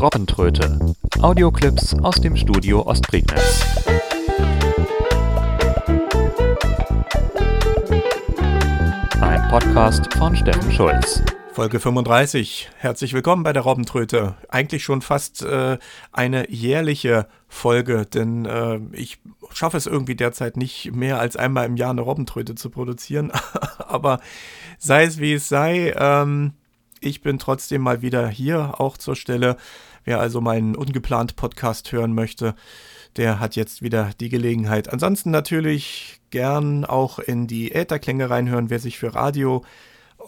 Robbentröte. Audioclips aus dem Studio Ostprignitz. Ein Podcast von Steffen Schulz. Folge 35. Herzlich willkommen bei der Robbentröte. Eigentlich schon fast äh, eine jährliche Folge, denn äh, ich schaffe es irgendwie derzeit nicht mehr als einmal im Jahr eine Robbentröte zu produzieren. Aber sei es wie es sei, ähm, ich bin trotzdem mal wieder hier auch zur Stelle. Wer also meinen ungeplant Podcast hören möchte, der hat jetzt wieder die Gelegenheit. Ansonsten natürlich gern auch in die Ätherklänge reinhören. Wer sich für Radio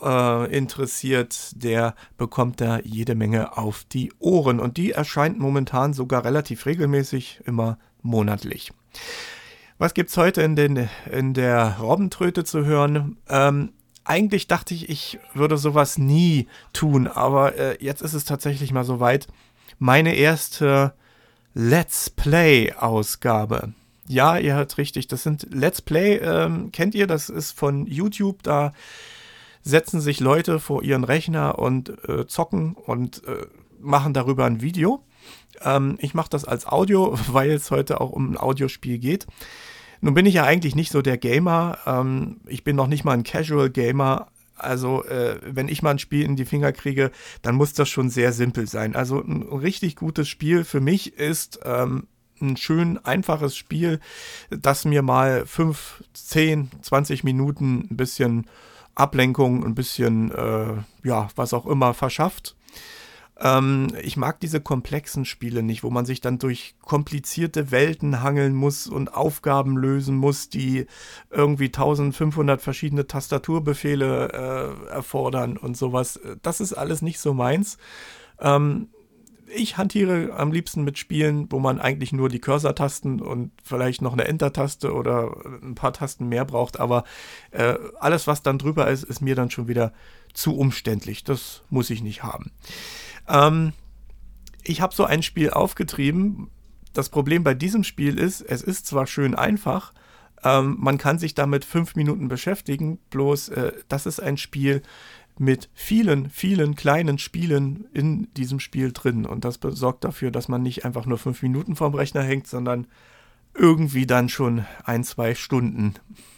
äh, interessiert, der bekommt da jede Menge auf die Ohren. Und die erscheint momentan sogar relativ regelmäßig, immer monatlich. Was gibt es heute in, den, in der Robbentröte zu hören? Ähm, eigentlich dachte ich, ich würde sowas nie tun, aber äh, jetzt ist es tatsächlich mal soweit. Meine erste Let's Play-Ausgabe. Ja, ihr hört richtig, das sind Let's Play, ähm, kennt ihr, das ist von YouTube, da setzen sich Leute vor ihren Rechner und äh, zocken und äh, machen darüber ein Video. Ähm, ich mache das als Audio, weil es heute auch um ein Audiospiel geht. Nun bin ich ja eigentlich nicht so der Gamer. Ähm, ich bin noch nicht mal ein Casual Gamer. Also, äh, wenn ich mal ein Spiel in die Finger kriege, dann muss das schon sehr simpel sein. Also, ein richtig gutes Spiel für mich ist ähm, ein schön einfaches Spiel, das mir mal 5, 10, 20 Minuten ein bisschen Ablenkung, ein bisschen, äh, ja, was auch immer verschafft. Ähm, ich mag diese komplexen Spiele nicht, wo man sich dann durch komplizierte Welten hangeln muss und Aufgaben lösen muss, die irgendwie 1500 verschiedene Tastaturbefehle äh, erfordern und sowas. Das ist alles nicht so meins. Ähm, ich hantiere am liebsten mit Spielen, wo man eigentlich nur die Cursor-Tasten und vielleicht noch eine Enter-Taste oder ein paar Tasten mehr braucht, aber äh, alles, was dann drüber ist, ist mir dann schon wieder zu umständlich. Das muss ich nicht haben. Ähm, ich habe so ein Spiel aufgetrieben. Das Problem bei diesem Spiel ist, es ist zwar schön einfach, ähm, man kann sich damit fünf Minuten beschäftigen, bloß äh, das ist ein Spiel mit vielen, vielen kleinen Spielen in diesem Spiel drin. Und das sorgt dafür, dass man nicht einfach nur fünf Minuten vorm Rechner hängt, sondern irgendwie dann schon ein, zwei Stunden.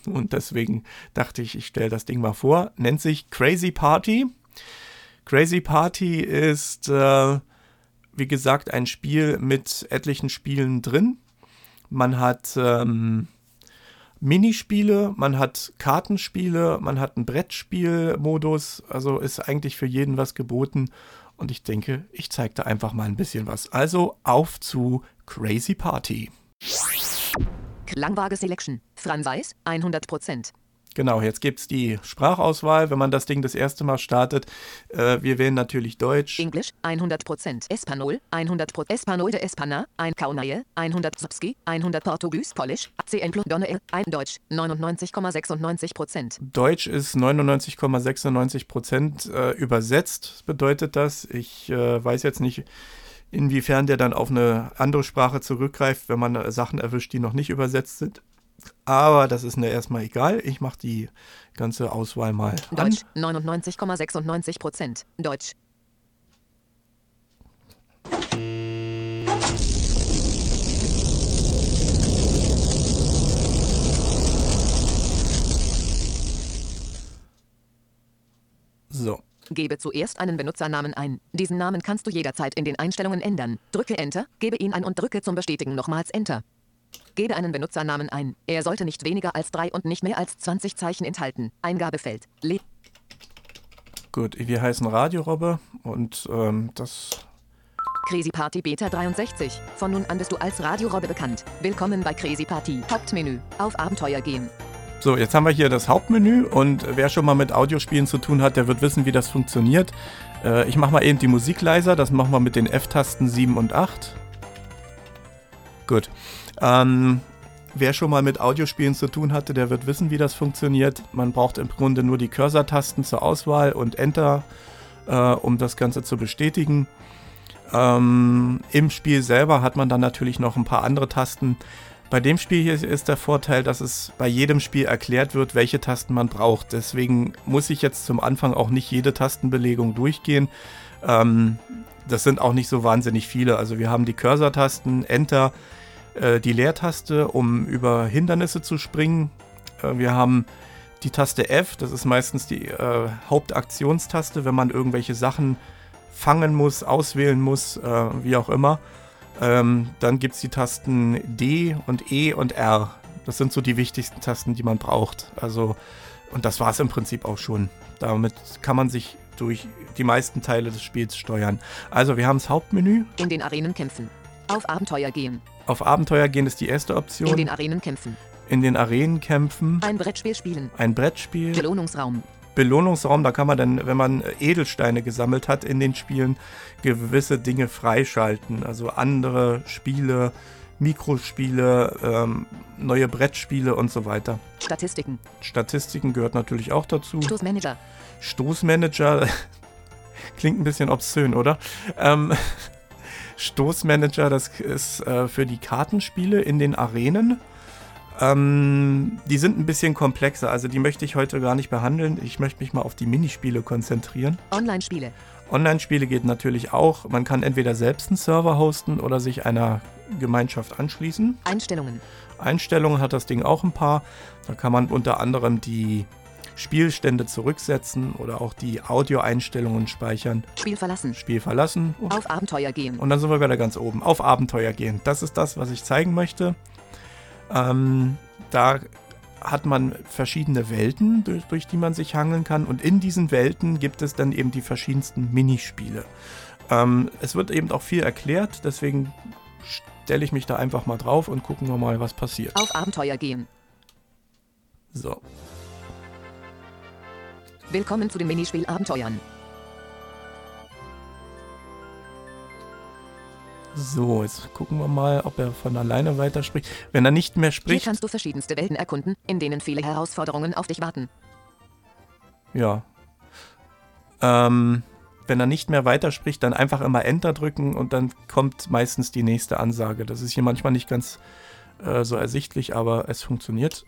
Und deswegen dachte ich, ich stelle das Ding mal vor. Nennt sich Crazy Party. Crazy Party ist, äh, wie gesagt, ein Spiel mit etlichen Spielen drin. Man hat ähm, Minispiele, man hat Kartenspiele, man hat einen Brettspielmodus. Also ist eigentlich für jeden was geboten. Und ich denke, ich zeige da einfach mal ein bisschen was. Also auf zu Crazy Party. Klangwaage Selection. Fran Weiß, 100%. Genau, jetzt gibt es die Sprachauswahl, wenn man das Ding das erste Mal startet. Äh, wir wählen natürlich Deutsch. Englisch 100%. Espanol 100%. Espanol de Espana. Ein Kaunaje 100 Subski 100 Portugies Polish. CN plus Donne ein Deutsch 99,96%. Deutsch ist 99,96% äh, übersetzt, bedeutet das. Ich äh, weiß jetzt nicht, inwiefern der dann auf eine andere Sprache zurückgreift, wenn man äh, Sachen erwischt, die noch nicht übersetzt sind. Aber das ist mir erstmal egal. Ich mache die ganze Auswahl mal. Deutsch 99,96 Prozent. Deutsch. So. Gebe zuerst einen Benutzernamen ein. Diesen Namen kannst du jederzeit in den Einstellungen ändern. Drücke Enter, gebe ihn ein und drücke zum Bestätigen nochmals Enter. Gebe einen Benutzernamen ein. Er sollte nicht weniger als drei und nicht mehr als 20 Zeichen enthalten. Eingabefeld. Le Gut, wir heißen Radiorobbe und ähm, das. Crazy Party Beta 63. Von nun an bist du als Radiorobbe bekannt. Willkommen bei Crazy Party. Hauptmenü. Auf Abenteuer gehen. So, jetzt haben wir hier das Hauptmenü und wer schon mal mit Audiospielen zu tun hat, der wird wissen, wie das funktioniert. Äh, ich mache mal eben die Musik leiser. Das machen wir mit den F-Tasten 7 und 8. Gut. Ähm, wer schon mal mit Audiospielen zu tun hatte, der wird wissen, wie das funktioniert. Man braucht im Grunde nur die Cursor-Tasten zur Auswahl und Enter, äh, um das Ganze zu bestätigen. Ähm, Im Spiel selber hat man dann natürlich noch ein paar andere Tasten. Bei dem Spiel hier ist der Vorteil, dass es bei jedem Spiel erklärt wird, welche Tasten man braucht. Deswegen muss ich jetzt zum Anfang auch nicht jede Tastenbelegung durchgehen. Ähm, das sind auch nicht so wahnsinnig viele. Also wir haben die Cursor-Tasten, Enter, äh, die Leertaste, um über Hindernisse zu springen. Äh, wir haben die Taste F, das ist meistens die äh, Hauptaktionstaste, wenn man irgendwelche Sachen fangen muss, auswählen muss, äh, wie auch immer. Ähm, dann gibt es die Tasten D und E und R. Das sind so die wichtigsten Tasten, die man braucht. Also, und das war es im Prinzip auch schon. Damit kann man sich durch die meisten Teile des Spiels steuern. Also, wir haben das Hauptmenü. In den Arenen kämpfen. Auf Abenteuer gehen. Auf Abenteuer gehen ist die erste Option. In den Arenen kämpfen. In den Arenen kämpfen. Ein Brettspiel spielen. Ein Brettspiel. Belohnungsraum. Belohnungsraum, da kann man dann, wenn man Edelsteine gesammelt hat in den Spielen, gewisse Dinge freischalten. Also andere Spiele, Mikrospiele, ähm, neue Brettspiele und so weiter. Statistiken. Statistiken gehört natürlich auch dazu. Stoßmanager. Stoßmanager klingt ein bisschen obszön, oder? Ähm, Stoßmanager, das ist äh, für die Kartenspiele in den Arenen. Ähm, die sind ein bisschen komplexer, also die möchte ich heute gar nicht behandeln. Ich möchte mich mal auf die Minispiele konzentrieren. Online-Spiele. Online-Spiele geht natürlich auch. Man kann entweder selbst einen Server hosten oder sich einer Gemeinschaft anschließen. Einstellungen. Einstellungen hat das Ding auch ein paar. Da kann man unter anderem die Spielstände zurücksetzen oder auch die Audioeinstellungen speichern. Spiel verlassen. Spiel verlassen. Auf Abenteuer gehen. Und dann sind wir wieder ganz oben. Auf Abenteuer gehen. Das ist das, was ich zeigen möchte. Ähm, da hat man verschiedene Welten, durch, durch, die man sich hangeln kann. Und in diesen Welten gibt es dann eben die verschiedensten Minispiele. Ähm, es wird eben auch viel erklärt, deswegen stelle ich mich da einfach mal drauf und gucken wir mal, was passiert. Auf Abenteuer gehen. So. Willkommen zu dem Minispiel Abenteuern. So, jetzt gucken wir mal, ob er von alleine weiterspricht. Wenn er nicht mehr spricht. Hier kannst du verschiedenste Welten erkunden, in denen viele Herausforderungen auf dich warten. Ja. Ähm, wenn er nicht mehr weiterspricht, dann einfach immer Enter drücken und dann kommt meistens die nächste Ansage. Das ist hier manchmal nicht ganz äh, so ersichtlich, aber es funktioniert.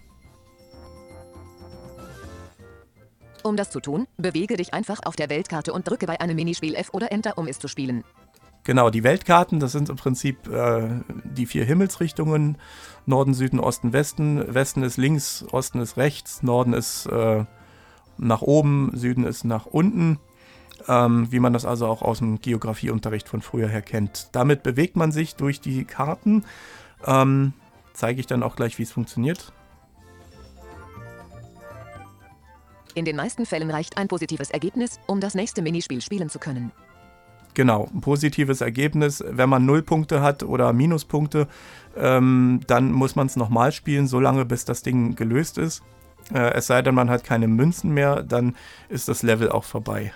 Um das zu tun, bewege dich einfach auf der Weltkarte und drücke bei einem Minispiel F oder Enter, um es zu spielen. Genau, die Weltkarten, das sind im Prinzip äh, die vier Himmelsrichtungen. Norden, Süden, Osten, Westen. Westen ist links, Osten ist rechts, Norden ist äh, nach oben, Süden ist nach unten. Ähm, wie man das also auch aus dem Geografieunterricht von früher her kennt. Damit bewegt man sich durch die Karten. Ähm, Zeige ich dann auch gleich, wie es funktioniert. In den meisten Fällen reicht ein positives Ergebnis, um das nächste Minispiel spielen zu können. Genau, ein positives Ergebnis. Wenn man Nullpunkte hat oder Minuspunkte, ähm, dann muss man es nochmal spielen, solange bis das Ding gelöst ist. Äh, es sei denn, man hat keine Münzen mehr, dann ist das Level auch vorbei.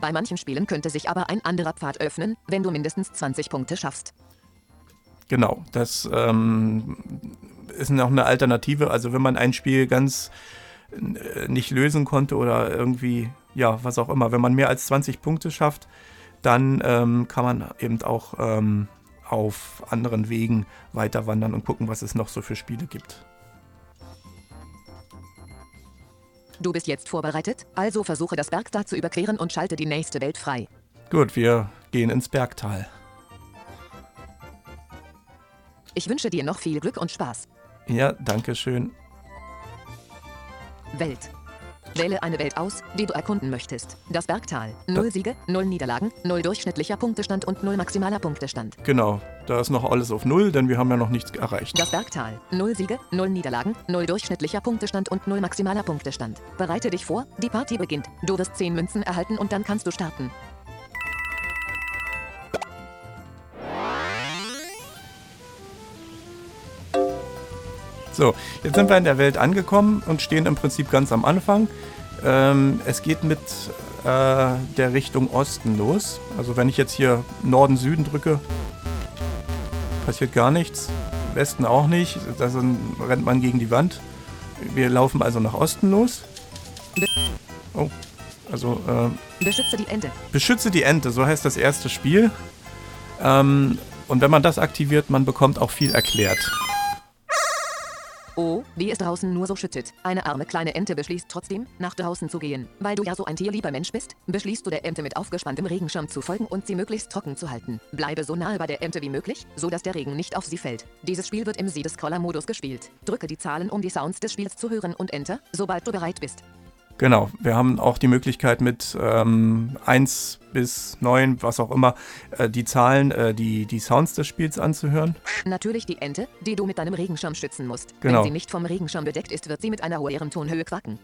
Bei manchen Spielen könnte sich aber ein anderer Pfad öffnen, wenn du mindestens 20 Punkte schaffst. Genau, das ähm, ist noch eine Alternative. Also wenn man ein Spiel ganz äh, nicht lösen konnte oder irgendwie ja, was auch immer. Wenn man mehr als 20 Punkte schafft, dann ähm, kann man eben auch ähm, auf anderen Wegen weiter wandern und gucken, was es noch so für Spiele gibt. Du bist jetzt vorbereitet, also versuche das Bergtal zu überqueren und schalte die nächste Welt frei. Gut, wir gehen ins Bergtal. Ich wünsche dir noch viel Glück und Spaß. Ja, danke schön. Welt. Wähle eine Welt aus, die du erkunden möchtest. Das Bergtal. Null Siege, null Niederlagen, null durchschnittlicher Punktestand und null maximaler Punktestand. Genau, da ist noch alles auf Null, denn wir haben ja noch nichts erreicht. Das Bergtal. Null Siege, null Niederlagen, null durchschnittlicher Punktestand und null maximaler Punktestand. Bereite dich vor, die Party beginnt. Du wirst zehn Münzen erhalten und dann kannst du starten. So, jetzt sind wir in der Welt angekommen und stehen im Prinzip ganz am Anfang. Ähm, es geht mit äh, der Richtung Osten los. Also wenn ich jetzt hier Norden, Süden drücke, passiert gar nichts. Westen auch nicht. Da rennt man gegen die Wand. Wir laufen also nach Osten los. Oh, also... Äh, Beschütze die Ente. Beschütze die Ente, so heißt das erste Spiel. Ähm, Und wenn man das aktiviert, man bekommt auch viel erklärt. Oh, wie es draußen nur so schüttet. Eine arme kleine Ente beschließt trotzdem, nach draußen zu gehen. Weil du ja so ein tierlieber Mensch bist, beschließt du der Ente mit aufgespanntem Regenschirm zu folgen und sie möglichst trocken zu halten. Bleibe so nahe bei der Ente wie möglich, so dass der Regen nicht auf sie fällt. Dieses Spiel wird im Siedescroller-Modus gespielt. Drücke die Zahlen, um die Sounds des Spiels zu hören und Enter, sobald du bereit bist. Genau, wir haben auch die Möglichkeit mit ähm, 1 bis 9, was auch immer, äh, die Zahlen, äh, die, die Sounds des Spiels anzuhören. Natürlich die Ente, die du mit deinem Regenschirm schützen musst. Genau. Wenn sie nicht vom Regenschirm bedeckt ist, wird sie mit einer hohen Tonhöhe quacken.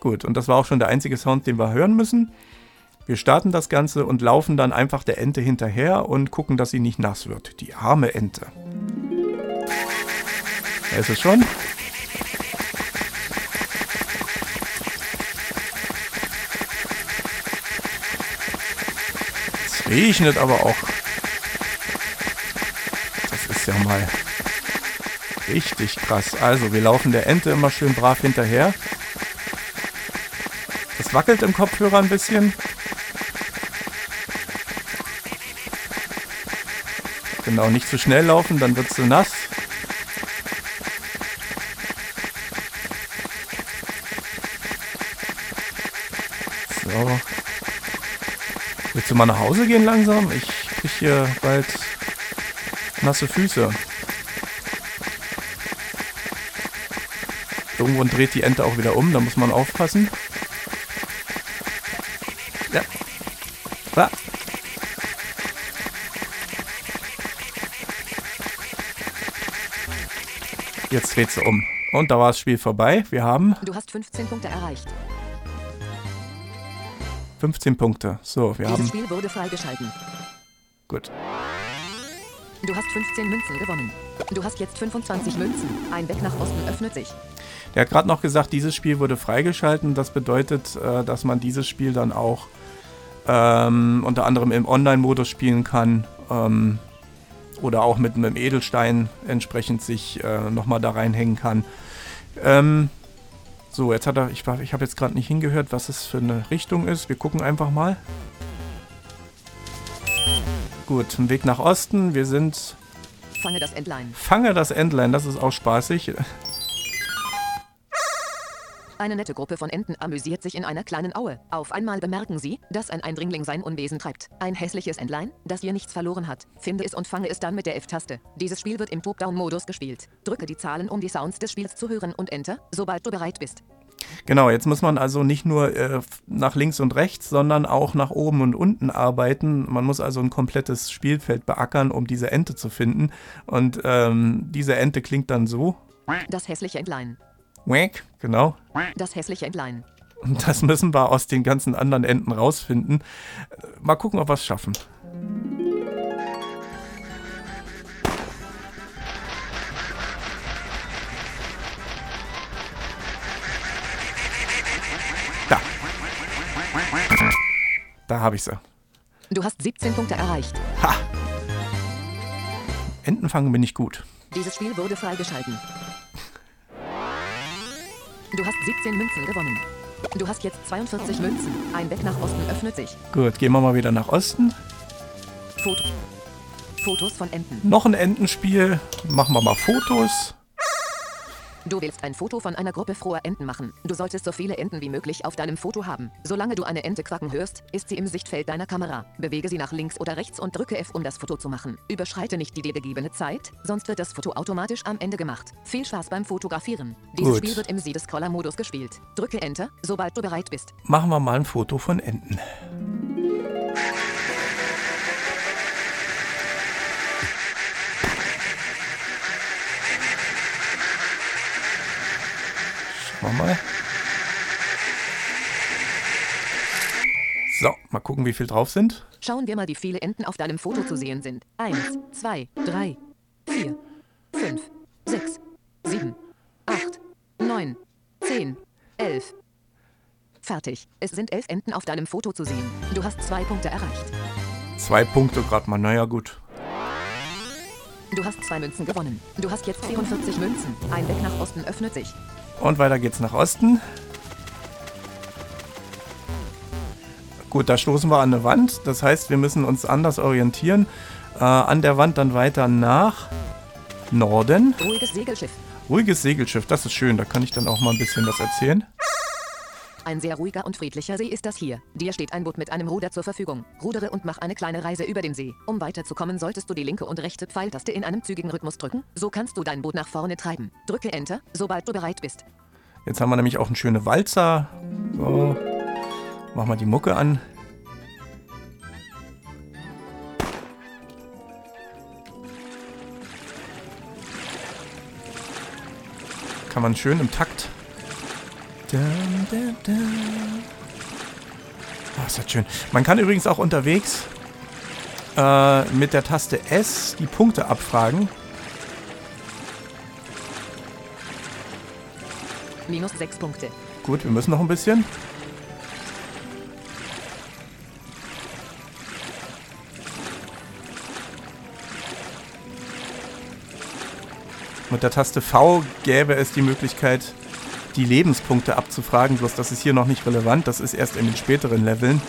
Gut, und das war auch schon der einzige Sound, den wir hören müssen. Wir starten das Ganze und laufen dann einfach der Ente hinterher und gucken, dass sie nicht nass wird. Die arme Ente. Da ist es schon. Es regnet aber auch. Das ist ja mal richtig krass. Also, wir laufen der Ente immer schön brav hinterher. Es wackelt im Kopfhörer ein bisschen. Genau, nicht zu schnell laufen, dann wird sie nass. So. Willst du mal nach Hause gehen langsam? Ich krieg hier bald nasse Füße. Irgendwann dreht die Ente auch wieder um, da muss man aufpassen. Ja. Ah. Jetzt dreht sie um. Und da war das Spiel vorbei. Wir haben Du hast 15 Punkte erreicht. 15 Punkte. So, wir Dieses haben. Spiel wurde freigeschalten. Gut. Du hast 15 Münzen gewonnen. Du hast jetzt 25 Münzen. Ein Weg nach Osten öffnet sich. Der hat gerade noch gesagt, dieses Spiel wurde freigeschalten. Das bedeutet, äh, dass man dieses Spiel dann auch ähm, unter anderem im Online-Modus spielen kann. Ähm, oder auch mit einem Edelstein entsprechend sich äh, nochmal da reinhängen kann. Ähm, so, jetzt hat er, ich, ich habe jetzt gerade nicht hingehört, was es für eine Richtung ist. Wir gucken einfach mal. Gut, ein Weg nach Osten. Wir sind Fange das Entlein. Fange das Endline, das ist auch spaßig. Eine nette Gruppe von Enten amüsiert sich in einer kleinen Aue. Auf einmal bemerken sie, dass ein Eindringling sein Unwesen treibt. Ein hässliches Entlein, das hier nichts verloren hat. Finde es und fange es dann mit der F-Taste. Dieses Spiel wird im Top-Down-Modus gespielt. Drücke die Zahlen, um die Sounds des Spiels zu hören und Enter, sobald du bereit bist. Genau, jetzt muss man also nicht nur äh, nach links und rechts, sondern auch nach oben und unten arbeiten. Man muss also ein komplettes Spielfeld beackern, um diese Ente zu finden. Und ähm, diese Ente klingt dann so. Das hässliche Entlein. Wack, genau. Das hässliche Entlein. Und das müssen wir aus den ganzen anderen Enten rausfinden. Äh, Mal gucken, ob wir es schaffen. Da. Da habe ich sie. Du hast 17 Punkte erreicht. Ha! Entenfangen bin ich gut. Dieses Spiel wurde freigeschalten. Du hast 17 Münzen gewonnen. Du hast jetzt 42 Münzen. Ein Weg nach Osten öffnet sich. Gut, gehen wir mal wieder nach Osten. Foto. Fotos von Enten. Noch ein Entenspiel. Machen wir mal Fotos. Du willst ein Foto von einer Gruppe froher Enten machen. Du solltest so viele Enten wie möglich auf deinem Foto haben. Solange du eine Ente quacken hörst, ist sie im Sichtfeld deiner Kamera. Bewege sie nach links oder rechts und drücke F, um das Foto zu machen. Überschreite nicht die dir gegebene Zeit, sonst wird das Foto automatisch am Ende gemacht. Viel Spaß beim Fotografieren. Dieses Gut. Spiel wird im Siedescroller-Modus gespielt. Drücke Enter, sobald du bereit bist. Machen wir mal ein Foto von Enten. Wir mal. So, mal gucken, wie viel drauf sind. Schauen wir mal, wie viele Enten auf deinem Foto zu sehen sind. Eins, zwei, drei, vier, fünf, sechs, sieben, acht, neun, zehn, elf. Fertig. Es sind elf Enten auf deinem Foto zu sehen. Du hast zwei Punkte erreicht. Zwei Punkte gerade mal. Naja, gut. Du hast zwei Münzen gewonnen. Du hast jetzt 44 Münzen. Ein Weg nach Osten öffnet sich. Und weiter geht's nach Osten. Gut, da stoßen wir an eine Wand. Das heißt, wir müssen uns anders orientieren. Äh, an der Wand dann weiter nach Norden. Ruhiges Segelschiff. Ruhiges Segelschiff, das ist schön. Da kann ich dann auch mal ein bisschen was erzählen. Ein sehr ruhiger und friedlicher See ist das hier. Dir steht ein Boot mit einem Ruder zur Verfügung. Rudere und mach eine kleine Reise über den See. Um weiterzukommen, solltest du die linke und rechte Pfeiltaste in einem zügigen Rhythmus drücken. So kannst du dein Boot nach vorne treiben. Drücke Enter, sobald du bereit bist. Jetzt haben wir nämlich auch einen schönen Walzer. So. Mach mal die Mucke an. Kann man schön im Takt. Dun, dun, dun. Oh, ist das schön. Man kann übrigens auch unterwegs äh, mit der Taste S die Punkte abfragen. Minus 6 Punkte. Gut, wir müssen noch ein bisschen. Mit der Taste V gäbe es die Möglichkeit, die Lebenspunkte abzufragen, bloß das ist hier noch nicht relevant, das ist erst in den späteren Leveln.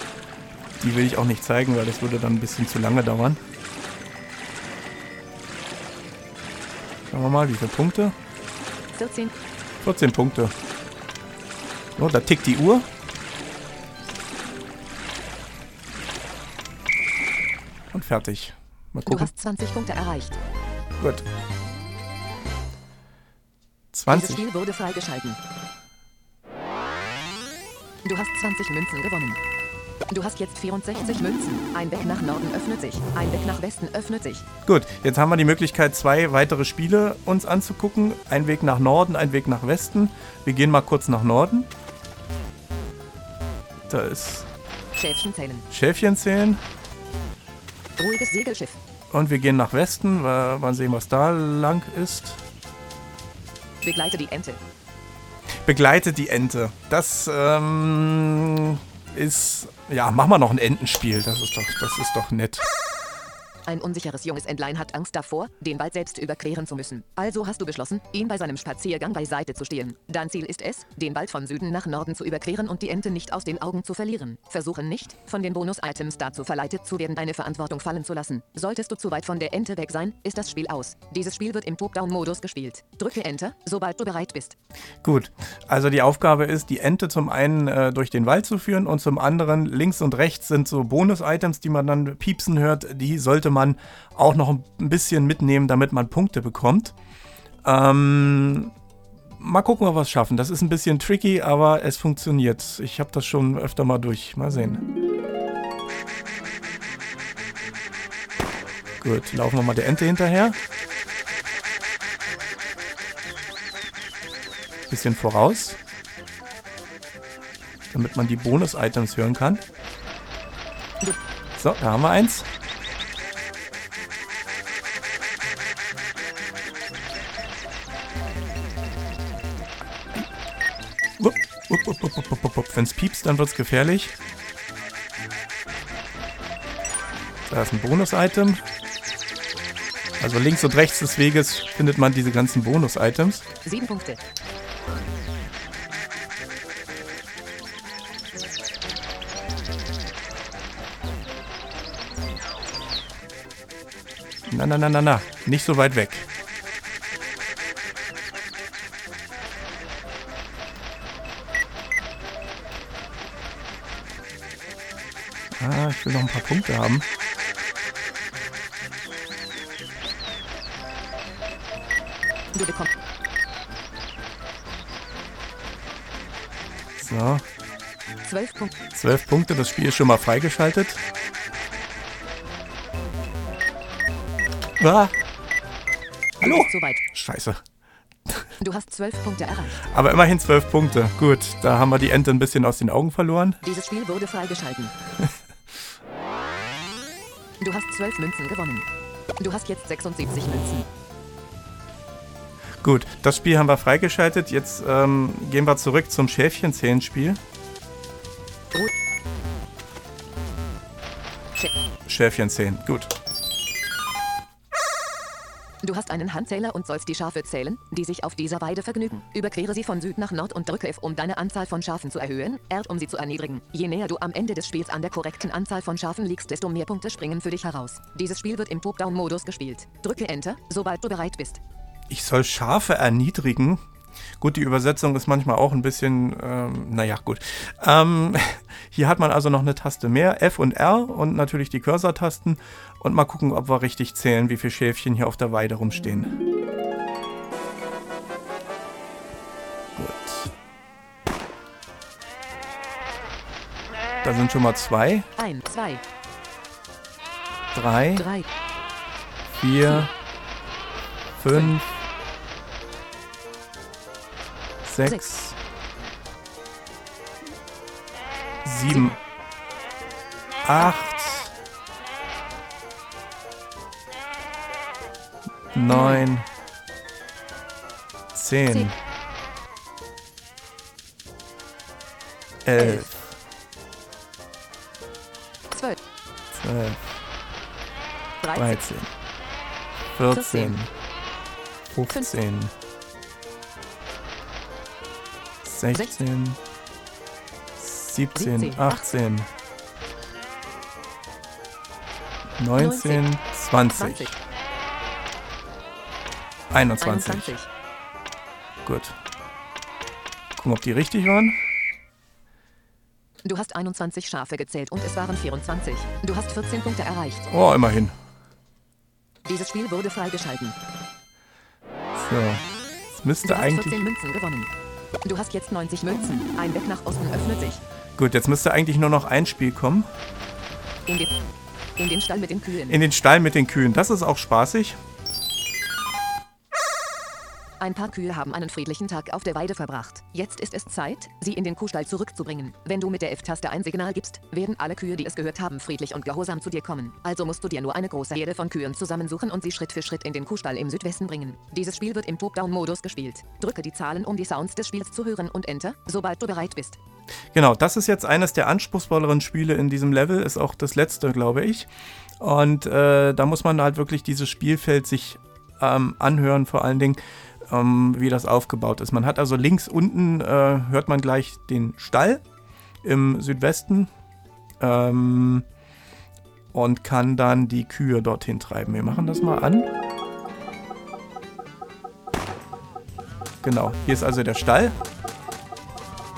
Die will ich auch nicht zeigen, weil das würde dann ein bisschen zu lange dauern. Schauen wir mal, wie viele Punkte? 14. 14 Punkte. So, da tickt die Uhr. Und fertig. Mal Du gucken. hast 20 Punkte erreicht. Gut. Dieses 20. Spiel wurde freigeschalten. Du hast 20 Münzen gewonnen. Du hast jetzt 64 Münzen. Ein Weg nach Norden öffnet sich. Ein Weg nach Westen öffnet sich. Gut, jetzt haben wir die Möglichkeit, zwei weitere Spiele uns anzugucken. Ein Weg nach Norden, ein Weg nach Westen. Wir gehen mal kurz nach Norden. Da ist Schäfchen zählen. Schäfchen zählen. Ruhiges Segelschiff. Und wir gehen nach Westen. Mal sehen, was da lang ist. Begleite die Ente. Begleitet die Ente. Das ähm, ist. Ja, mach mal noch ein Entenspiel. Das ist doch, das ist doch nett. Ein unsicheres junges Entlein hat Angst davor, den Wald selbst überqueren zu müssen. Also hast du beschlossen, ihn bei seinem Spaziergang beiseite zu stehlen. Dein Ziel ist es, den Wald von Süden nach Norden zu überqueren und die Ente nicht aus den Augen zu verlieren. Versuche nicht, von den Bonus-Items dazu verleitet zu werden, deine Verantwortung fallen zu lassen. Solltest du zu weit von der Ente weg sein, ist das Spiel aus. Dieses Spiel wird im Top-Down-Modus gespielt. Drücke Enter, sobald du bereit bist. Gut, also die Aufgabe ist, die Ente zum einen äh, durch den Wald zu führen und zum anderen links und rechts sind so Bonus-Items, die man dann piepsen hört. Die sollte man auch noch ein bisschen mitnehmen, damit man Punkte bekommt. Ähm, mal gucken, ob wir es schaffen. Das ist ein bisschen tricky, aber es funktioniert. Ich habe das schon öfter mal durch. Mal sehen. Gut, laufen wir mal der Ente hinterher. Bisschen voraus. Damit man die Bonus-Items hören kann. So, da haben wir eins. Wenn es piepst, dann wird es gefährlich. Da ist ein Bonus-Item. Also links und rechts des Weges findet man diese ganzen Bonus-Items. Sieben Punkte. Na, na, na, na, na. Nicht so weit weg. Paar Punkte haben. So, zwölf Punkte. zwölf Punkte. Das Spiel ist schon mal freigeschaltet. Ah. Hallo? bist zu weit. Scheiße. Du hast zwölf Punkte erreicht. Aber immerhin zwölf Punkte. Gut, da haben wir die Ente ein bisschen aus den Augen verloren. Dieses Spiel wurde freigeschalten. Du hast zwölf Münzen gewonnen. Du hast jetzt 76 Münzen. Gut, das Spiel haben wir freigeschaltet. Jetzt ähm, gehen wir zurück zum Schäfchenzählenspiel. Ru Schä Schäfchenzählen, gut. Du hast einen Handzähler und sollst die Schafe zählen, die sich auf dieser Weide vergnügen. Überquere sie von Süd nach Nord und drücke F, um deine Anzahl von Schafen zu erhöhen, R, um sie zu erniedrigen. Je näher du am Ende des Spiels an der korrekten Anzahl von Schafen liegst, desto mehr Punkte springen für dich heraus. Dieses Spiel wird im Top-Down-Modus gespielt. Drücke Enter, sobald du bereit bist. Ich soll Schafe erniedrigen? Gut, die Übersetzung ist manchmal auch ein bisschen, ähm, naja, gut. Ähm, hier hat man also noch eine Taste mehr, F und R und natürlich die Cursor-Tasten. Und mal gucken, ob wir richtig zählen, wie viele Schäfchen hier auf der Weide rumstehen. Gut. Da sind schon mal zwei, Ein, zwei, drei, drei, vier, fünf, sechs, sieben, acht, neun, zehn, elf, zwölf, zwölf, dreizehn, vierzehn, fünfzehn, sechzehn, siebzehn, siebzehn, achtzehn, neunzehn, zwanzig, 20, einundzwanzig. 21, Gut. Gucken, ob die richtig waren. Du hast 21 Schafe gezählt und es waren 24. Du hast 14 Punkte erreicht. Oh, immerhin. Dieses Spiel wurde freigeschalten. So. Es müsste Du hast eigentlich. 14 Münzen gewonnen. Du hast jetzt 90 Münzen. Ein Weg nach Osten öffnet sich. Gut, jetzt müsste eigentlich nur noch ein Spiel kommen. In den, in den Stall mit den Kühen. In den Stall mit den Kühen. Das ist auch spaßig. Ein paar Kühe haben einen friedlichen Tag auf der Weide verbracht. Jetzt ist es Zeit, sie in den Kuhstall zurückzubringen. Wenn du mit der F-Taste ein Signal gibst, werden alle Kühe, die es gehört haben, friedlich und gehorsam zu dir kommen. Also musst du dir nur eine große Herde von Kühen zusammensuchen und sie Schritt für Schritt in den Kuhstall im Südwesten bringen. Dieses Spiel wird im Top-Down-Modus gespielt. Drücke die Zahlen, um die Sounds des Spiels zu hören und Enter, sobald du bereit bist. Genau, das ist jetzt eines der anspruchsvolleren Spiele in diesem Level. Ist auch das letzte, glaube ich. Und äh, da muss man halt wirklich dieses Spielfeld sich ähm, anhören, vor allen Dingen, ähm, wie das aufgebaut ist. Man hat also links unten, äh, hört man gleich den Stall im Südwesten ähm, und kann dann die Kühe dorthin treiben. Wir machen das mal an. Genau, hier ist also der Stall.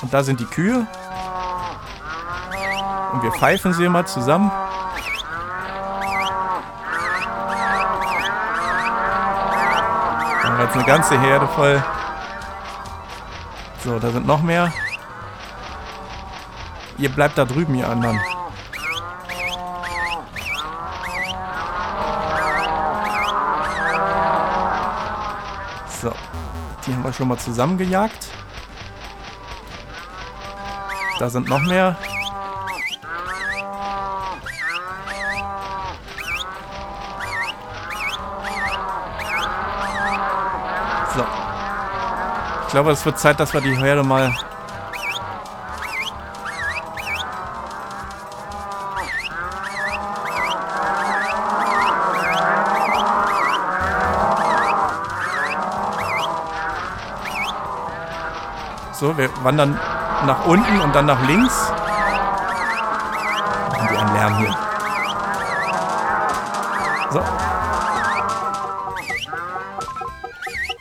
Und da sind die Kühe. Und wir pfeifen sie mal zusammen. Jetzt eine ganze Herde voll. So, da sind noch mehr. Ihr bleibt da drüben, ihr anderen. So, die haben wir schon mal zusammengejagt. Da sind noch mehr. Glaube, es wird Zeit, dass wir die Herde mal. So, wir wandern nach unten und dann nach links. Machen die einen Lärm hier. So.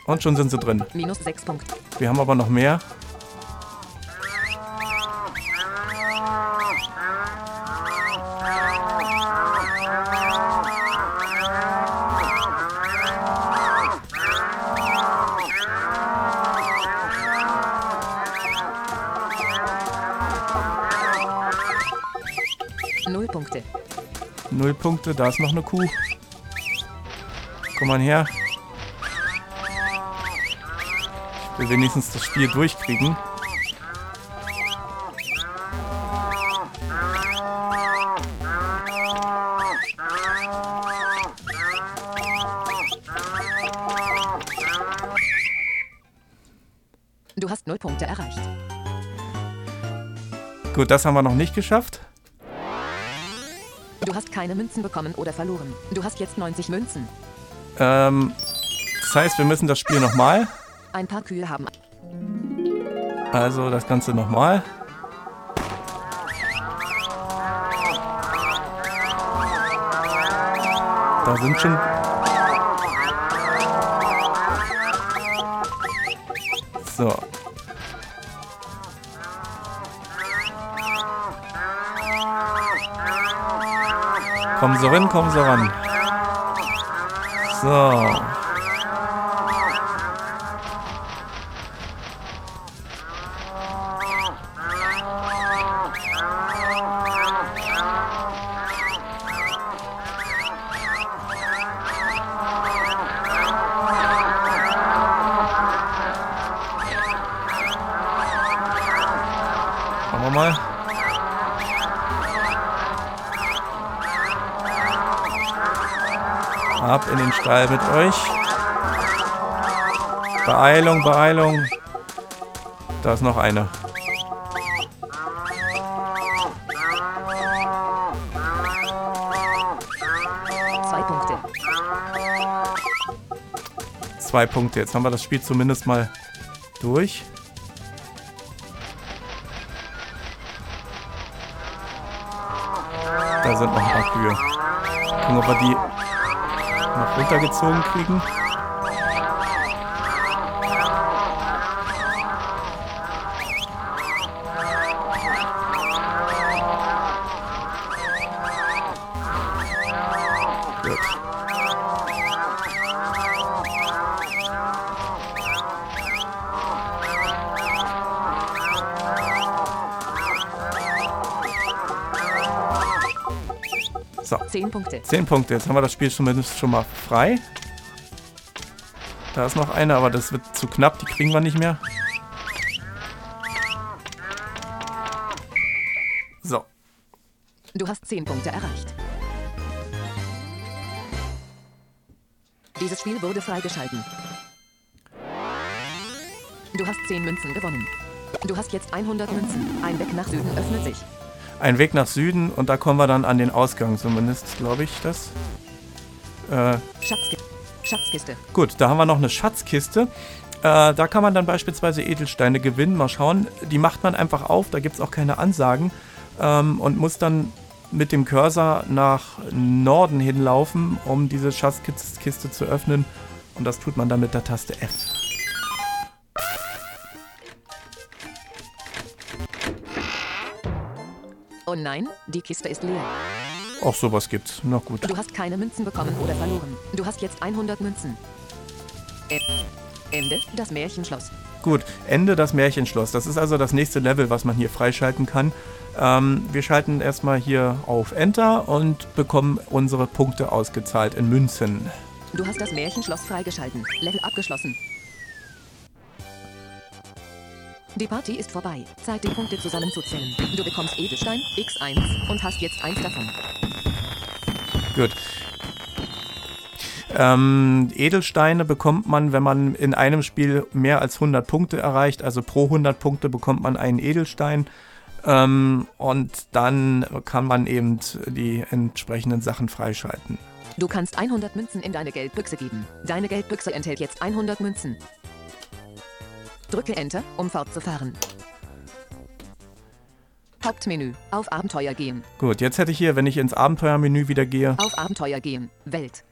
Und schon sind sie drin. Minus 6 Punkte. Wir haben aber noch mehr. Null Punkte. Null Punkte, da ist noch eine Kuh. Komm mal her. Will wenigstens das Spiel durchkriegen. Du hast null Punkte erreicht. Gut, das haben wir noch nicht geschafft. Du hast keine Münzen bekommen oder verloren. Du hast jetzt 90 Münzen. Ähm, Das heißt, wir müssen das Spiel nochmal. Ein paar Kühe haben. Also das Ganze nochmal. Da sind schon. So. Kommen Sie ran, kommen Sie ran. So. In den Stall mit euch. Beeilung, Beeilung. Da ist noch eine. Zwei Punkte. Zwei Punkte. Jetzt haben wir das Spiel zumindest mal durch. Da sind noch ein paar Kühe. Gucken, ob wir die runtergezogen kriegen. So, Zehn Punkte. 10 Punkte. Jetzt haben wir das Spiel zumindest schon mal frei. Da ist noch eine, aber das wird zu knapp. Die kriegen wir nicht mehr. So, Du hast 10 Punkte erreicht. Dieses Spiel wurde freigeschalten. Du hast 10 Münzen gewonnen. Du hast jetzt 100 Münzen. Ein Weg nach Süden öffnet sich. Ein Weg nach Süden und da kommen wir dann an den Ausgang, zumindest glaube ich das. Äh, Schatzki Schatzkiste. Gut, da haben wir noch eine Schatzkiste. Äh, da kann man dann beispielsweise Edelsteine gewinnen. Mal schauen. Die macht man einfach auf, da gibt es auch keine Ansagen. Ähm, und muss dann mit dem Cursor nach Norden hinlaufen, um diese Schatzkiste zu öffnen. Und das tut man dann mit der Taste F. Oh nein, die Kiste ist leer. Auch sowas gibt's. Na gut. Du hast keine Münzen bekommen oder verloren. Du hast jetzt 100 Münzen. Ende, das Märchenschloss. Gut, Ende das Märchenschloss. Das ist also das nächste Level, was man hier freischalten kann. Ähm, wir schalten erstmal hier auf Enter und bekommen unsere Punkte ausgezahlt in Münzen. Du hast das Märchenschloss freigeschalten. Level abgeschlossen. Die Party ist vorbei. Zeit, die Punkte zusammenzuzählen. Du bekommst Edelstein, X1 und hast jetzt eins davon. Gut. Ähm, Edelsteine bekommt man, wenn man in einem Spiel mehr als 100 Punkte erreicht. Also pro 100 Punkte bekommt man einen Edelstein. Ähm, und dann kann man eben die entsprechenden Sachen freischalten. Du kannst 100 Münzen in deine Geldbüchse geben. Deine Geldbüchse enthält jetzt 100 Münzen. Drücke Enter, um fortzufahren. Hauptmenü. Auf Abenteuer gehen. Gut, jetzt hätte ich hier, wenn ich ins Abenteuermenü wieder gehe, Auf Abenteuer gehen. Welt.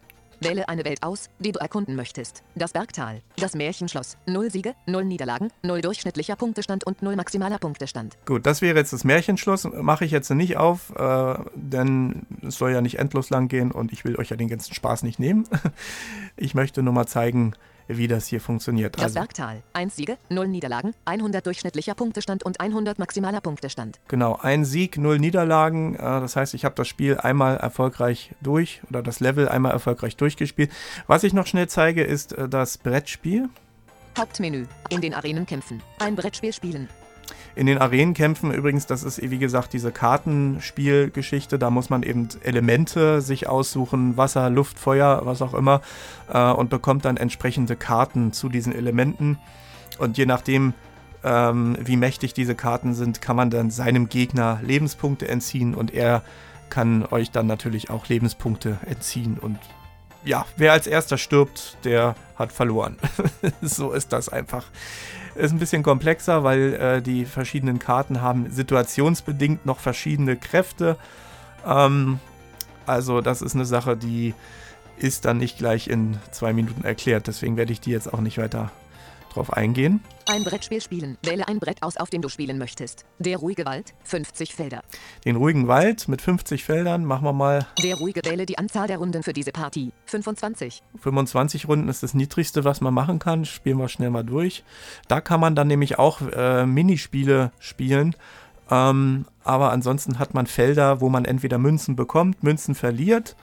Wähle eine Welt aus, die du erkunden möchtest. Das Bergtal. Das Märchenschloss. Null Siege, null Niederlagen, null durchschnittlicher Punktestand und null maximaler Punktestand. Gut, das wäre jetzt das Märchenschloss. Mache ich jetzt nicht auf, äh, denn es soll ja nicht endlos lang gehen und ich will euch ja den ganzen Spaß nicht nehmen. Ich möchte nur mal zeigen, wie das hier funktioniert. Das Also, Bergtal. 1 Siege, 0 Niederlagen, 100 durchschnittlicher Punktestand und 100 maximaler Punktestand. genau, ein Sieg, null Niederlagen. Äh, das heißt, ich habe das Spiel einmal erfolgreich durch oder das Level einmal erfolgreich durchgespielt. Was ich noch schnell zeige, ist äh, das Brettspiel. Hauptmenü. In den Arenen kämpfen. Ein Brettspiel spielen. In den Arenenkämpfen übrigens, das ist wie gesagt diese Kartenspielgeschichte, da muss man eben Elemente sich aussuchen, Wasser, Luft, Feuer, was auch immer, äh, und bekommt dann entsprechende Karten zu diesen Elementen. Und je nachdem, ähm, wie mächtig diese Karten sind, kann man dann seinem Gegner Lebenspunkte entziehen und er kann euch dann natürlich auch Lebenspunkte entziehen und ja, wer als erster stirbt, der hat verloren. so ist das einfach. Ist ein bisschen komplexer, weil äh, die verschiedenen Karten haben situationsbedingt noch verschiedene Kräfte. Ähm, also das ist eine Sache, die ist dann nicht gleich in zwei Minuten erklärt. Deswegen werde ich die jetzt auch nicht weiter drauf eingehen. Ein Brettspiel spielen. Wähle ein Brett aus, auf dem du spielen möchtest. Der ruhige Wald, 50 Felder. Den ruhigen Wald mit 50 Feldern machen wir mal. Der ruhige wähle die Anzahl der Runden für diese Partie. 25. 25 Runden ist das niedrigste, was man machen kann. Spielen wir schnell mal durch. Da kann man dann nämlich auch äh, Minispiele spielen. Ähm, aber ansonsten hat man Felder, wo man entweder Münzen bekommt, Münzen verliert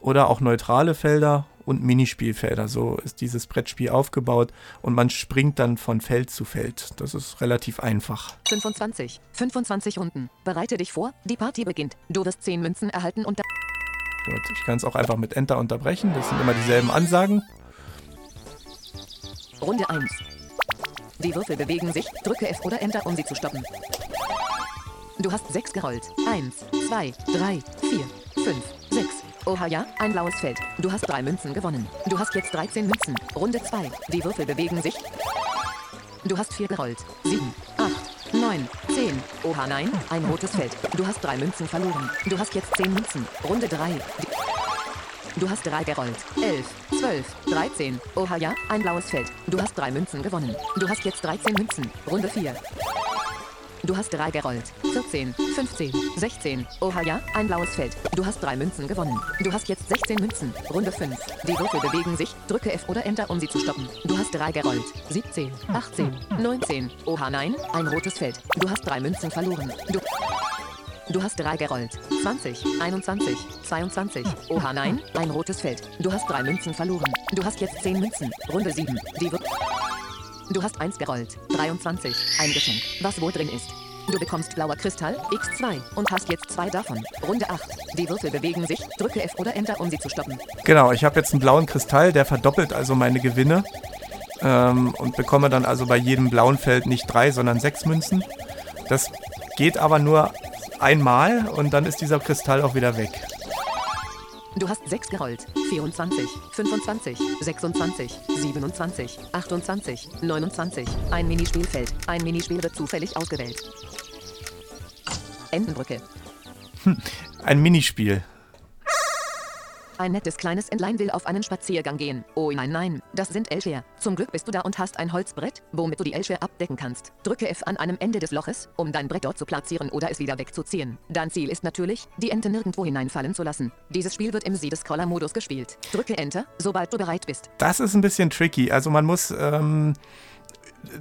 oder auch neutrale Felder und Minispielfelder. So ist dieses Brettspiel aufgebaut und man springt dann von Feld zu Feld. Das ist relativ einfach. 25. 25 Runden. Bereite dich vor, die Partie beginnt. Du wirst 10 Münzen erhalten und Gut, ich kann es auch einfach mit Enter unterbrechen. Das sind immer dieselben Ansagen. Runde 1. Die Würfel bewegen sich. Drücke F oder Enter, um sie zu stoppen. Du hast 6 gerollt. 1, 2, 3, 4, 5, 6. Oha ja, ein blaues Feld. Du hast drei Münzen gewonnen. Du hast jetzt 13 Münzen. Runde 2. Die Würfel bewegen sich. Du hast 4 gerollt. 7, 8, 9, 10. Oha nein, ein rotes Feld. Du hast drei Münzen verloren. Du hast jetzt 10 Münzen. Runde 3. Du hast 3 gerollt. 11, 12, 13. Oha ja, ein blaues Feld. Du hast drei Münzen gewonnen. Du hast jetzt 13 Münzen. Runde 4. Du hast 3 gerollt. 14, 15, 16. Oha ja, ein blaues Feld. Du hast 3 Münzen gewonnen. Du hast jetzt 16 Münzen. Runde 5. Die Würfel bewegen sich. Drücke F oder Enter, um sie zu stoppen. Du hast 3 gerollt. 17, 18, 19. Oha nein, ein rotes Feld. Du hast 3 Münzen verloren. Du Du hast 3 gerollt. 20, 21, 22. Oha nein, ein rotes Feld. Du hast 3 Münzen verloren. Du hast jetzt 10 Münzen. Runde 7. Die Wür Du hast 1 gerollt. 23. Ein Geschenk. Was wohl drin ist. Du bekommst blauer Kristall, X2, und hast jetzt zwei davon. Runde 8. Die Würfel bewegen sich. Drücke F oder Enter, um sie zu stoppen. Genau, ich habe jetzt einen blauen Kristall, der verdoppelt also meine Gewinne. Ähm, und bekomme dann also bei jedem blauen Feld nicht drei, sondern sechs Münzen. Das geht aber nur einmal und dann ist dieser Kristall auch wieder weg. Du hast 6 gerollt. 24, 25, 26, 27, 28, 29. Ein Minispielfeld. Ein Minispiel wird zufällig ausgewählt. Entenbrücke. Ein Minispiel. Ein nettes kleines Entlein will auf einen Spaziergang gehen. Oh nein, nein, das sind Elcher. Zum Glück bist du da und hast ein Holzbrett, womit du die Elcher abdecken kannst. Drücke F an einem Ende des Loches, um dein Brett dort zu platzieren oder es wieder wegzuziehen. Dein Ziel ist natürlich, die Ente nirgendwo hineinfallen zu lassen. Dieses Spiel wird im Siedescroller-Modus gespielt. Drücke Enter, sobald du bereit bist. Das ist ein bisschen tricky. Also man muss, ähm,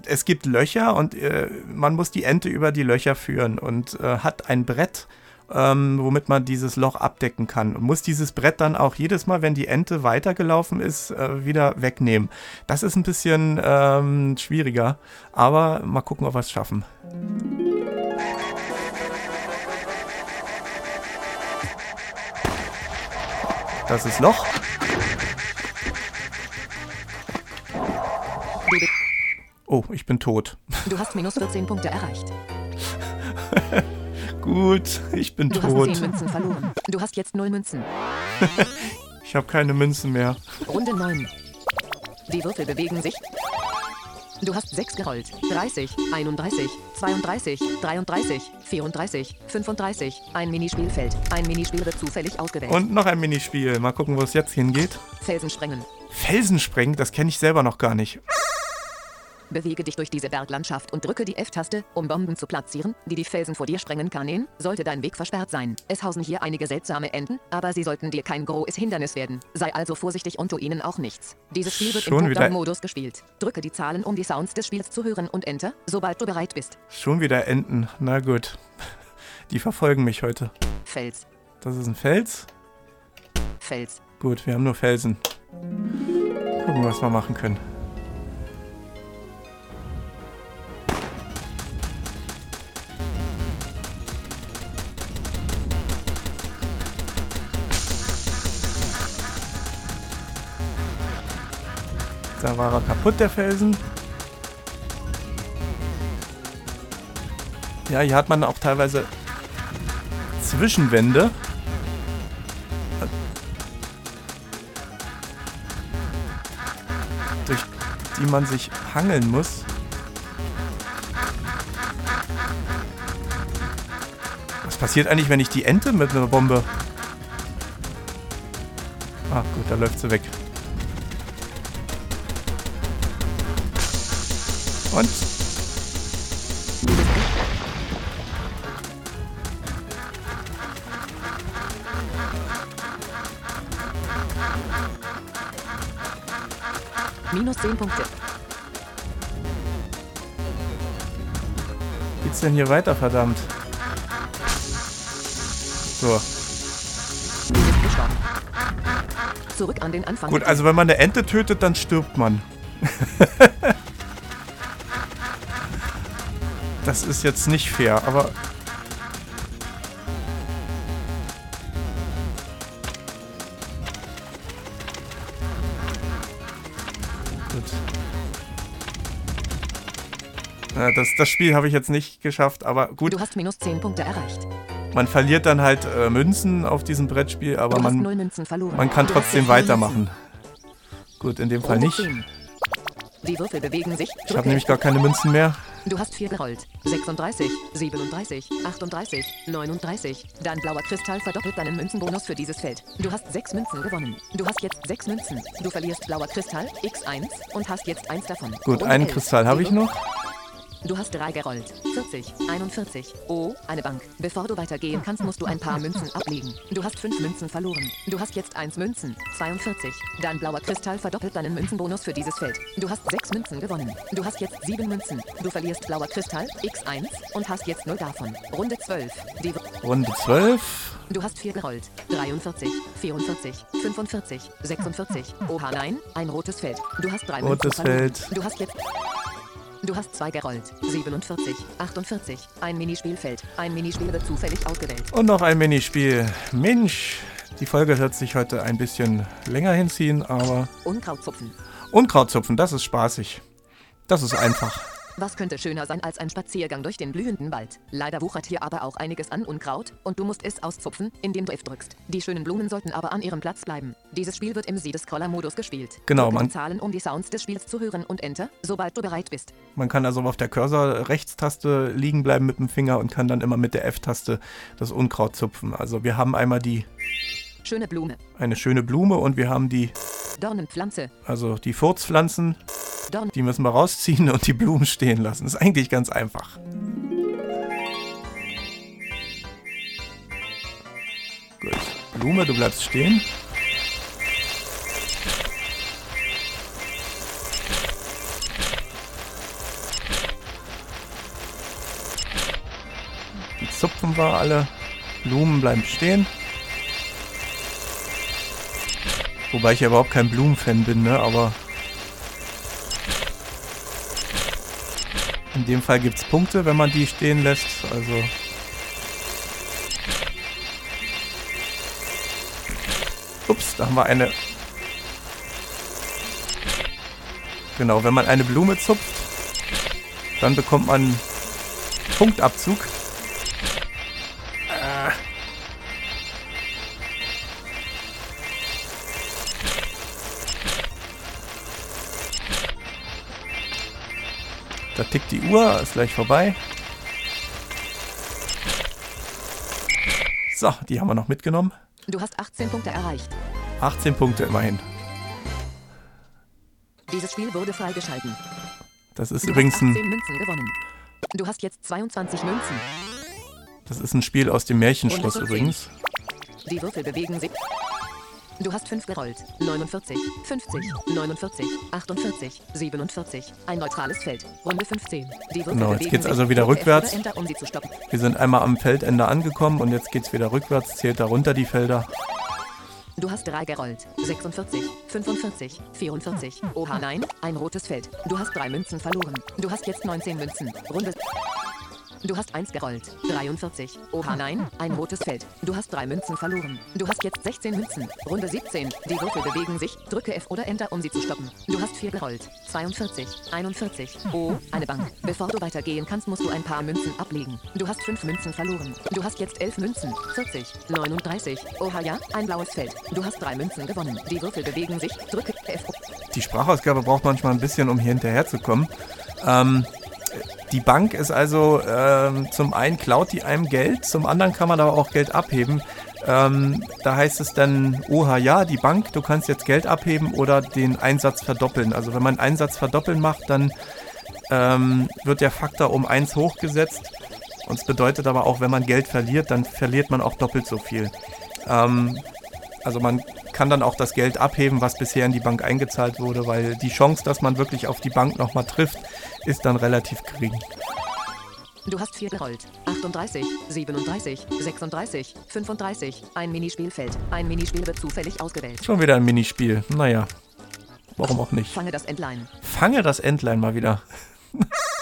es gibt Löcher und äh, man muss die Ente über die Löcher führen und äh, hat ein Brett, ähm, womit man dieses Loch abdecken kann. Und muss dieses Brett dann auch jedes Mal, wenn die Ente weitergelaufen ist, äh, wieder wegnehmen. Das ist ein bisschen ähm, schwieriger, aber mal gucken, ob wir es schaffen. Das ist Loch. Oh, ich bin tot. du hast minus 14 Punkte erreicht. Gut, ich bin Du hast 10 tot. Münzen verloren. Du hast jetzt 0 Münzen. Ich habe keine Münzen mehr. Runde 9. Die Würfel bewegen sich. Du hast 6 gerollt. 30, 31, 32, 33, 34, 35. Ein Minispielfeld. Ein Minispiel wird zufällig ausgewählt. Und noch ein Minispiel. Mal gucken, wo es jetzt hingeht. Felsen sprengen. Felsen sprengen, das kenne ich selber noch gar nicht. Bewege dich durch diese Berglandschaft und drücke die F-Taste, um Bomben zu platzieren, die die Felsen vor dir sprengen können. Sollte dein Weg versperrt sein. Es hausen hier einige seltsame Enten, aber sie sollten dir kein großes Hindernis werden. Sei also vorsichtig und tu ihnen auch nichts. Dieses Spiel wird Schon im Top-Down-Modus gespielt. Drücke die Zahlen, um die Sounds des Spiels zu hören und Enter, sobald du bereit bist. Schon wieder Enten. Na gut. Die verfolgen mich heute. Fels, Das ist ein Fels. Fels. Gut, wir haben nur Felsen. Gucken, was wir machen können. Da war er kaputt, der Felsen. Ja, hier hat man auch teilweise Zwischenwände. Durch die man sich hangeln muss. Was passiert eigentlich, wenn ich die Ente mit einer Bombe... Ach gut, da läuft sie weg. Und Minus 10 Punkte. geht's denn hier weiter, verdammt? So. Zurück an den Anfang. Gut, also wenn man eine Ente tötet, dann stirbt man. das ist jetzt nicht fair, aber... Gut. Ja, das, das Spiel habe ich jetzt nicht geschafft, aber gut, Du hast minus 10 Punkte erreicht. man verliert dann halt äh, Münzen auf diesem Brettspiel, aber man, 0 Münzen verloren. man kann trotzdem weitermachen. Gut, in dem Fall nicht. 10. Die Würfel bewegen sich. Ich habe nämlich gar keine Münzen mehr. Du hast vier gerollt. 36, 37, 38, 39. Dein blauer Kristall verdoppelt deinen Münzenbonus für dieses Feld. Du hast sechs Münzen gewonnen. Du hast jetzt sechs Münzen. Du verlierst blauer Kristall X1 und hast jetzt eins davon. Gut, Runde einen 11. Kristall habe ich noch. Du hast drei gerollt. 40, 41. Oh, eine Bank. Bevor du weitergehen kannst, musst du ein paar Münzen ablegen. Du hast fünf Münzen verloren. Du hast jetzt eins Münzen. 42. Dein blauer Kristall verdoppelt deinen Münzenbonus für dieses Feld. Du hast sechs Münzen gewonnen. Du hast jetzt sieben Münzen. Du verlierst blauer Kristall X1 und hast jetzt null davon. Runde 12. Die Runde 12. Du hast vier gerollt. 43, 44, 45, 46. Oha, nein, ein rotes Feld. Du hast drei Rotes Münzen verloren. Feld. Du hast jetzt... Du hast zwei gerollt. 47, 48. Ein Minispielfeld. Ein Minispiel wird zufällig ausgewählt. Und noch ein Minispiel. Mensch, die Folge wird sich heute ein bisschen länger hinziehen, aber Unkrautzupfen. Unkrautzupfen, das ist spaßig. Das ist einfach. Was könnte schöner sein als ein Spaziergang durch den blühenden Wald? Leider wuchert hier aber auch einiges an Unkraut und du musst es auszupfen, indem du F drückst. Die schönen Blumen sollten aber an ihrem Platz bleiben. Dieses Spiel wird im Siedescroller-Modus gespielt. Genau, man- Zahlen, um die Sounds des Spiels zu hören und Enter, sobald du bereit bist. Man kann also auf der Cursor-Rechtstaste liegen bleiben mit dem Finger und kann dann immer mit der F-Taste das Unkraut zupfen. Also wir haben einmal die Schöne Blume. eine schöne Blume und wir haben die, Dornenpflanze. also die Furzpflanzen, Dorn. die müssen wir rausziehen und die Blumen stehen lassen. Ist eigentlich ganz einfach. Gut. Blume, du bleibst stehen. Die zupfen wir alle. Blumen bleiben stehen. Wobei ich ja überhaupt kein Blumenfan bin, ne? Aber in dem Fall gibt es Punkte, wenn man die stehen lässt. Also Ups, da haben wir eine. Genau, wenn man eine Blume zupft, dann bekommt man Punktabzug. Da tickt die Uhr, ist gleich vorbei. So, die haben wir noch mitgenommen. Du hast 18 Punkte erreicht. 18 Punkte immerhin. Dieses Spiel wurde freigeschalten. Das ist Du übrigens hast 18 ein, Münzen gewonnen. Du hast jetzt 22 Münzen. das ist ein Spiel aus dem Märchenschloss Runde 14. übrigens. Die Würfel bewegen sich. Du hast 5 gerollt. 49, 50, 49, 48, 47. Ein neutrales Feld. Runde 15. Die Würfel Genau, jetzt geht's also wieder rückwärts. Enter, um. Wir sind einmal am Feldende angekommen und jetzt geht's wieder rückwärts, zählt da runter die Felder. Du hast 3 gerollt. 46, 45, 44. Oha, nein, ein rotes Feld. Du hast 3 Münzen verloren. Du hast jetzt 19 Münzen. Runde. Du hast 1 gerollt. 43. Oha, nein, ein rotes Feld. Du hast 3 Münzen verloren. Du hast jetzt 16 Münzen. Runde 17. Die Würfel bewegen sich. Drücke F oder Enter, um sie zu stoppen. Du hast 4 gerollt. 42, 41. Oh, eine Bank. Bevor du weitergehen kannst, musst du ein paar Münzen ablegen. Du hast 5 Münzen verloren. Du hast jetzt 11 Münzen. 40, 39. Oha, ja, ein blaues Feld. Du hast 3 Münzen gewonnen. Die Würfel bewegen sich. Drücke F. die Sprachausgabe braucht manchmal ein bisschen, um hier hinterherzukommen. Ähm, die Bank ist also ähm, zum einen klaut die einem Geld, zum anderen kann man aber auch Geld abheben. Ähm, da heißt es dann, oha ja, die Bank, du kannst jetzt Geld abheben oder den Einsatz verdoppeln. Also wenn man Einsatz verdoppeln macht, dann ähm, wird der Faktor um 1 hochgesetzt. Und es bedeutet aber auch, wenn man Geld verliert, dann verliert man auch doppelt so viel. Ähm, also man kann dann auch das Geld abheben, was bisher in die Bank eingezahlt wurde, weil die Chance, dass man wirklich auf die Bank nochmal trifft, ist dann relativ gering. Du hast vier gerollt. 38, 37, 36, 35. Ein Minispielfeld. Ein Minispiel wird zufällig ausgewählt. Schon wieder ein Minispiel. Naja, warum auch nicht. Fange das Entlein. Fange das Entlein mal wieder.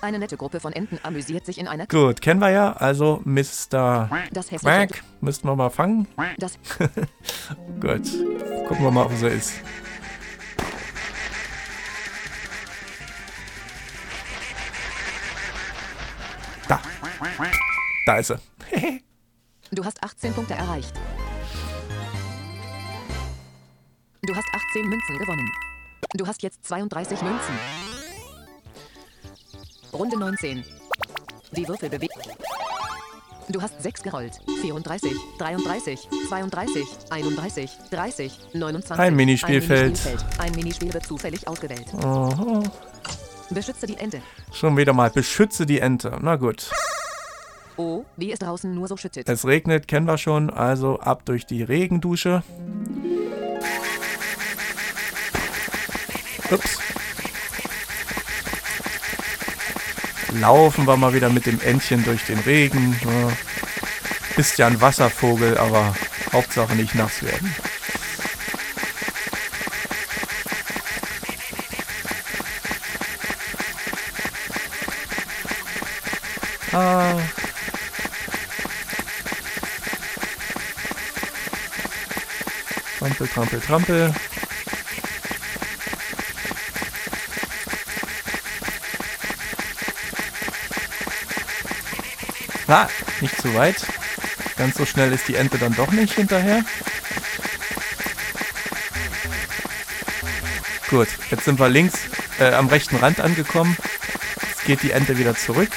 Eine nette Gruppe von Enten amüsiert sich in einer... Gut, kennen wir ja. Also Mr. Das. Quack müssten wir mal fangen. Das... Gut, gucken wir mal, ob so ist. Da. Da ist er. Du hast 18 Punkte erreicht. Du hast 18 Münzen gewonnen. Du hast jetzt 32 Münzen. Runde 19. Die Würfel bewegen. Du hast 6 gerollt. 34, 33, 32, 31, 30, 29. Ein Minispielfeld. Ein Minispielfeld. Ein Minispiel wird zufällig ausgewählt. Aha. Beschütze die Ente. Schon wieder mal. Beschütze die Ente. Na gut. Oh, wie es draußen nur so schüttet. Es regnet, kennen wir schon. Also ab durch die Regendusche. Ups. Laufen wir mal wieder mit dem Entchen durch den Regen. Ist ja ein Wasservogel, aber Hauptsache nicht nass werden. Ah. Trampel, trampel, trampel. Ah, nicht zu weit. Ganz so schnell ist die Ente dann doch nicht hinterher. Gut, jetzt sind wir links äh, am rechten Rand angekommen. Jetzt geht die Ente wieder zurück.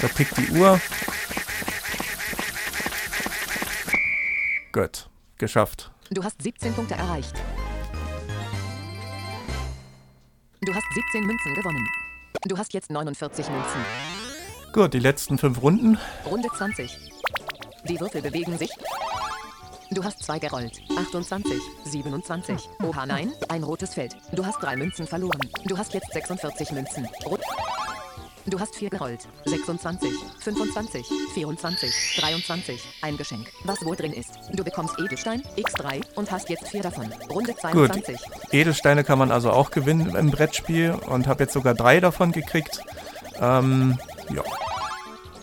Da tickt die Uhr. Gut, geschafft. Du hast 17 Punkte erreicht. 17 Münzen gewonnen. Du hast jetzt 49 Münzen. Gut, die letzten fünf Runden. Runde 20. Die Würfel bewegen sich. Du hast zwei gerollt. 28, 27. Oha, nein, ein rotes Feld. Du hast drei Münzen verloren. Du hast jetzt 46 Münzen. Rot du hast vier gerollt. 26, 25, 24, 23. Ein Geschenk. Was wohl drin ist. Du bekommst Edelstein, X3 und hast jetzt vier davon. Runde 22. Edelsteine kann man also auch gewinnen im Brettspiel und habe jetzt sogar drei davon gekriegt. Ähm, ja.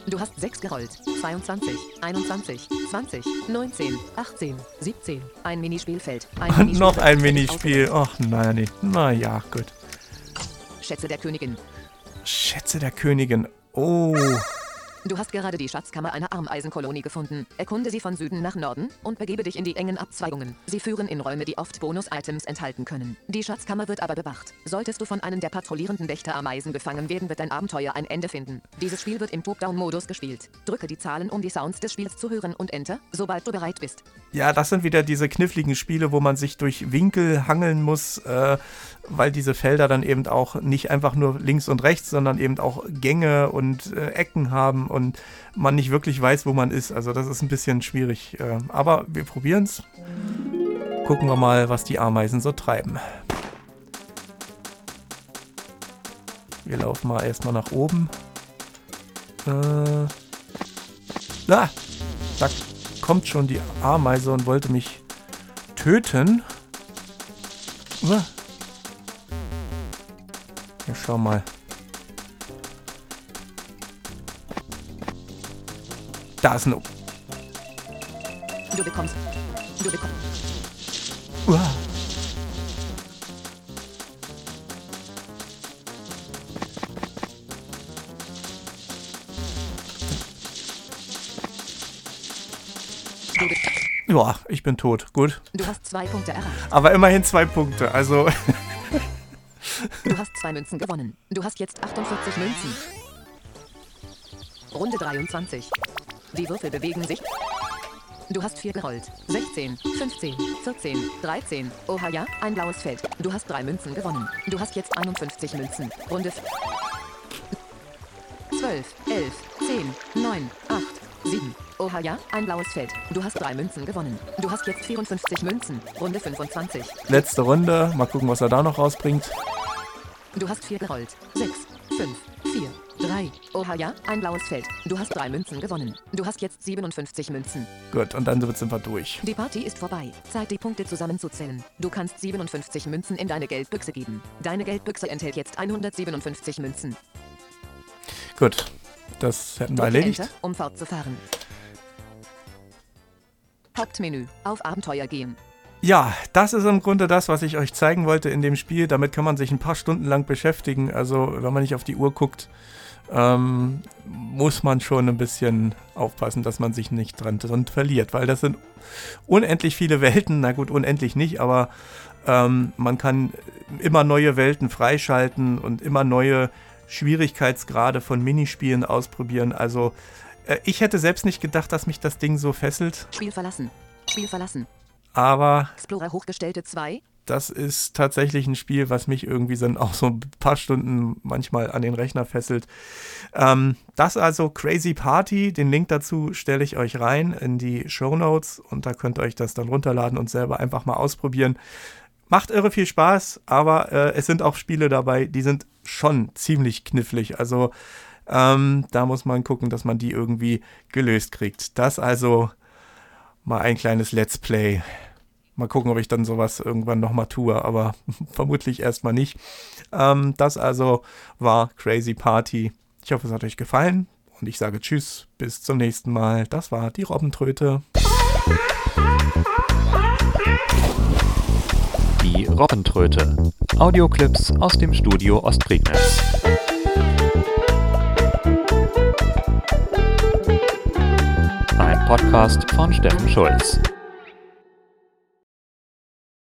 Du hast 6 gerollt. 22, 21, 20, 19, 18, 17. Ein Minispielfeld. Ein Und Minispiel noch ein Minispiel. Ach nein, nee. Na ja, gut. Schätze der Königin. Schätze der Königin. Oh. Du hast gerade die Schatzkammer einer Ameisenkolonie gefunden. Erkunde sie von Süden nach Norden und begebe dich in die engen Abzweigungen. Sie führen in Räume, die oft Bonus-Items enthalten können. Die Schatzkammer wird aber bewacht. Solltest du von einem der patrouillierenden Wächter-Ameisen gefangen werden, wird dein Abenteuer ein Ende finden. Dieses Spiel wird im Top-Down-Modus gespielt. Drücke die Zahlen, um die Sounds des Spiels zu hören und Enter, sobald du bereit bist. Ja, das sind wieder diese kniffligen Spiele, wo man sich durch Winkel hangeln muss, äh, weil diese Felder dann eben auch nicht einfach nur links und rechts, sondern eben auch Gänge und äh, Ecken haben und man nicht wirklich weiß, wo man ist. Also das ist ein bisschen schwierig. Äh, aber wir probieren es. Gucken wir mal, was die Ameisen so treiben. Wir laufen mal erstmal nach oben. Äh, ah, da kommt schon die Ameise und wollte mich töten. Uh. Ja, schau mal. Da ist ein... Du bekommst. Du bekommst. Uah. Ja, ich bin tot. Gut. Du hast zwei Punkte erreicht. Aber immerhin zwei Punkte. Also, Du hast zwei Münzen gewonnen. Du hast jetzt 48 Münzen. Runde 23. Die Würfel bewegen sich. Du hast vier gerollt. 16, 15, 14, 13. Oha ja, ein blaues Feld. Du hast drei Münzen gewonnen. Du hast jetzt 51 Münzen. Runde 12, 11, 10, 9, 8, 7. Oha ja, ein blaues Feld. Du hast drei Münzen gewonnen. Du hast jetzt 54 Münzen. Runde 25. letzte Runde. Mal gucken, was er da noch rausbringt. Du hast vier gerollt. Sechs, fünf, vier, drei. Oha ja, ein blaues Feld. Du hast drei Münzen gewonnen. Du hast jetzt 57 Münzen. Gut, und dann sind wir durch. Die Party ist vorbei. Zeit, die Punkte zusammenzuzählen. Du kannst 57 Münzen in deine Geldbüchse geben. Deine Geldbüchse enthält jetzt 157 Münzen. Gut, das hätten wir Drücke erledigt. Enter, um fortzufahren. Hauptmenü. Auf Abenteuer gehen. Ja, das ist im Grunde das, was ich euch zeigen wollte in dem Spiel. Damit kann man sich ein paar Stunden lang beschäftigen. Also, wenn man nicht auf die Uhr guckt, ähm, muss man schon ein bisschen aufpassen, dass man sich nicht dran, dran verliert, weil das sind unendlich viele Welten. Na gut, unendlich nicht, aber ähm, man kann immer neue Welten freischalten und immer neue Schwierigkeitsgrade von Minispielen ausprobieren. Also, äh, ich hätte selbst nicht gedacht, dass mich das Ding so fesselt, Spiel verlassen. Spiel verlassen. aber Explorer hochgestellte 2. das ist tatsächlich ein Spiel, was mich irgendwie dann auch so ein paar Stunden manchmal an den Rechner fesselt. Ähm, das also Crazy Party, den Link dazu stelle ich euch rein in die Show Notes und da könnt ihr euch das dann runterladen und selber einfach mal ausprobieren. Macht irre viel Spaß, aber äh, es sind auch Spiele dabei, die sind schon ziemlich knifflig. Also ähm, da muss man gucken, dass man die irgendwie gelöst kriegt. Das also mal ein kleines Let's Play. Mal gucken, ob ich dann sowas irgendwann nochmal tue, aber vermutlich erstmal nicht. Ähm, das also war Crazy Party. Ich hoffe, es hat euch gefallen und ich sage Tschüss, bis zum nächsten Mal. Das war die Robbentröte. Die Robbentröte. Audioclips aus dem Studio Ostprignitz. Ein Podcast von Steffen Schulz.